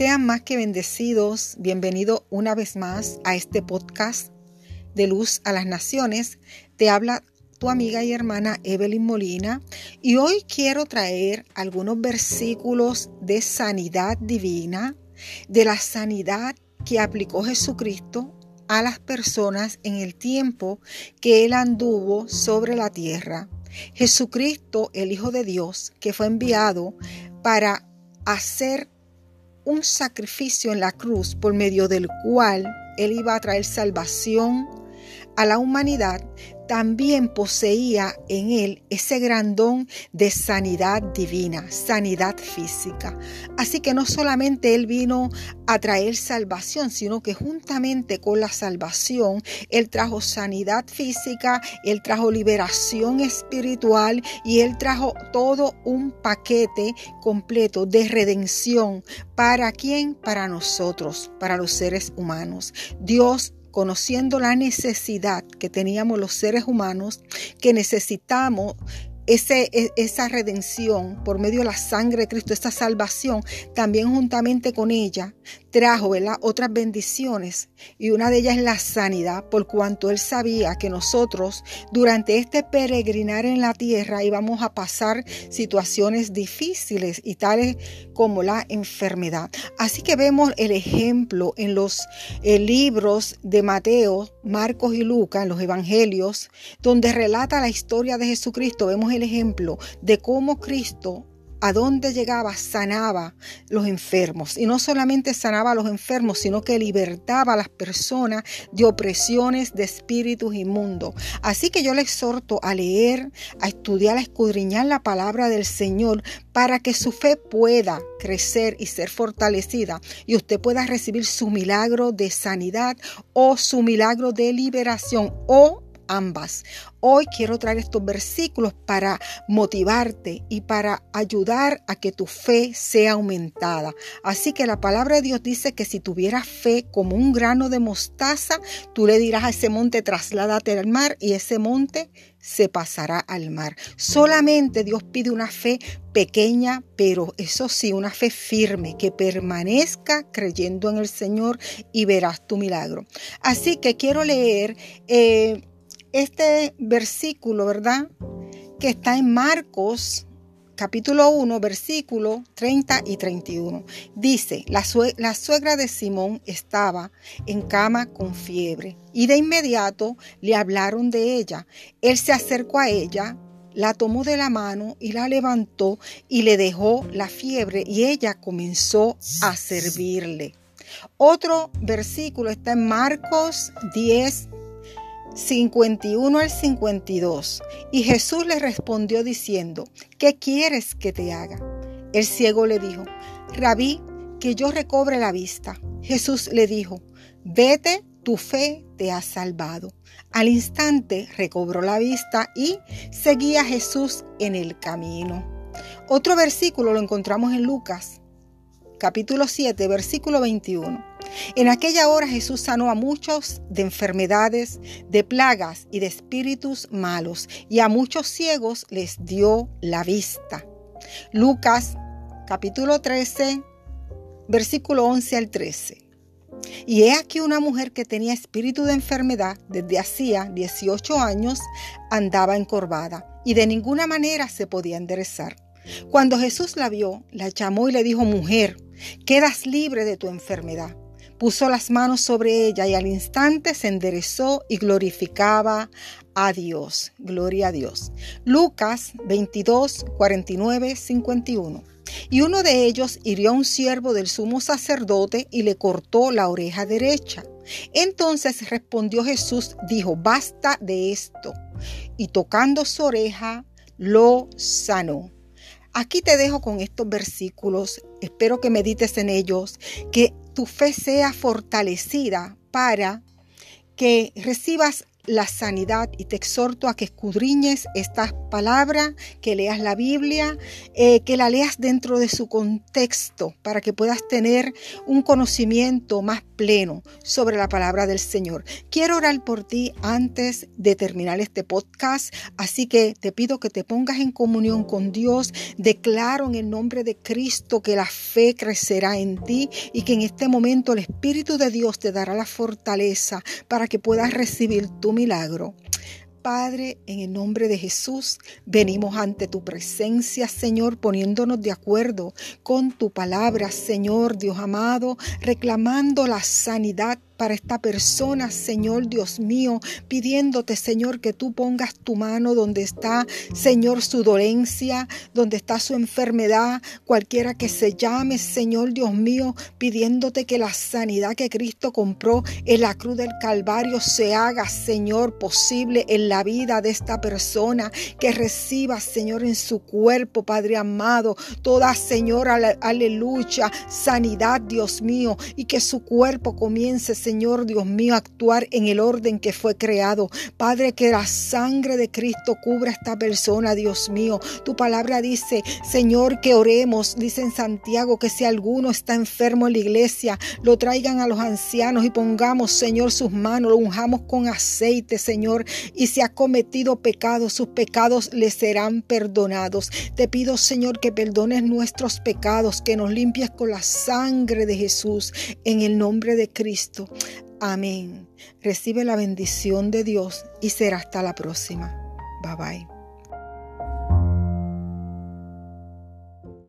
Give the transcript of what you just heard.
Sean más que bendecidos. Bienvenido una vez más a este podcast de Luz a las Naciones. Te habla tu amiga y hermana Evelyn Molina y hoy quiero traer algunos versículos de sanidad divina, de la sanidad que aplicó Jesucristo a las personas en el tiempo que Él anduvo sobre la tierra. Jesucristo, el Hijo de Dios, que fue enviado para hacer un sacrificio en la cruz por medio del cual Él iba a traer salvación a la humanidad, también poseía en él ese gran don de sanidad divina, sanidad física. Así que no solamente él vino a traer salvación, sino que juntamente con la salvación, él trajo sanidad física, él trajo liberación espiritual y él trajo todo un paquete completo de redención. ¿Para quién? Para nosotros, para los seres humanos. Dios conociendo la necesidad que teníamos los seres humanos, que necesitamos e, esa redención por medio de la sangre de Cristo, esta salvación, también juntamente con ella trajo otras bendiciones y una de ellas es la sanidad, por cuanto él sabía que nosotros durante este peregrinar en la tierra íbamos a pasar situaciones difíciles y tales como la enfermedad. Así que vemos el ejemplo en los eh, libros de Mateo, Marcos y Lucas, en los evangelios, donde relata la historia de Jesucristo. Vemos el ejemplo de cómo Cristo a dónde llegaba, sanaba los enfermos. Y no solamente sanaba a los enfermos, sino que libertaba a las personas de opresiones de espíritus inmundos. Así que yo le exhorto a leer, a estudiar, a escudriñar la palabra del Señor para que su fe pueda crecer y ser fortalecida y usted pueda recibir su milagro de sanidad o su milagro de liberación o ambas. Hoy quiero traer estos versículos para motivarte y para ayudar a que tu fe sea aumentada. Así que la palabra de Dios dice que si tuvieras fe como un grano de mostaza, tú le dirás a ese monte, trasládate al mar y ese monte se pasará al mar. Solamente Dios pide una fe pequeña, pero eso sí, una fe firme, que permanezca creyendo en el Señor y verás tu milagro. Así que quiero leer eh, este versículo, ¿verdad? Que está en Marcos capítulo 1, versículo 30 y 31. Dice, la, la, suegra de Simón estaba en cama con fiebre y de inmediato le hablaron de ella. Él se acercó a ella, la tomó de la mano y la levantó y le dejó la fiebre y ella comenzó a servirle. Otro versículo está en Marcos 10, 51 al 52. Y Jesús le respondió diciendo, ¿qué quieres que te haga? El ciego le dijo, Rabí, que yo recobre la vista. Jesús le dijo, vete, tu fe te ha salvado. Al instante recobró la vista y seguía a Jesús en el camino. Otro versículo lo encontramos en Lucas, capítulo 7, versículo 21. En aquella hora Jesús sanó a muchos de enfermedades, de plagas y de espíritus malos, y a muchos ciegos les dio la vista. Lucas capítulo 13, versículo 11 al 13. Y he aquí una mujer que tenía espíritu de enfermedad desde hacía 18 años andaba encorvada y de ninguna manera se podía enderezar. Cuando Jesús la vio, la llamó y le dijo, mujer, quedas libre de tu enfermedad puso las manos sobre ella y al instante se enderezó y glorificaba a Dios. Gloria a Dios. Lucas 22, 49, 51. Y uno de ellos hirió a un siervo del sumo sacerdote y le cortó la oreja derecha. Entonces respondió Jesús, dijo, basta de esto. Y tocando su oreja, lo sanó. Aquí te dejo con estos versículos. Espero que medites en ellos, que tu fe sea fortalecida para que recibas la sanidad y te exhorto a que escudriñes esta palabra, que leas la Biblia, eh, que la leas dentro de su contexto para que puedas tener un conocimiento más pleno sobre la palabra del Señor. Quiero orar por ti antes de terminar este podcast, así que te pido que te pongas en comunión con Dios. Declaro en el nombre de Cristo que la fe crecerá en ti y que en este momento el Espíritu de Dios te dará la fortaleza para que puedas recibir tu milagro. Padre, en el nombre de Jesús, venimos ante tu presencia, Señor, poniéndonos de acuerdo con tu palabra, Señor Dios amado, reclamando la sanidad para esta persona, Señor Dios mío, pidiéndote, Señor, que tú pongas tu mano donde está, Señor, su dolencia, donde está su enfermedad, cualquiera que se llame, Señor Dios mío, pidiéndote que la sanidad que Cristo compró en la cruz del Calvario se haga, Señor, posible en la vida de esta persona, que reciba, Señor, en su cuerpo, Padre amado, toda, Señor, aleluya, sanidad, Dios mío, y que su cuerpo comience, Señor, Señor Dios mío, actuar en el orden que fue creado. Padre, que la sangre de Cristo cubra a esta persona, Dios mío. Tu palabra dice, Señor, que oremos, dice en Santiago, que si alguno está enfermo en la iglesia, lo traigan a los ancianos y pongamos, Señor, sus manos, lo unjamos con aceite, Señor. Y si ha cometido pecados, sus pecados le serán perdonados. Te pido, Señor, que perdones nuestros pecados, que nos limpies con la sangre de Jesús, en el nombre de Cristo. Amén. Recibe la bendición de Dios y será hasta la próxima. Bye bye.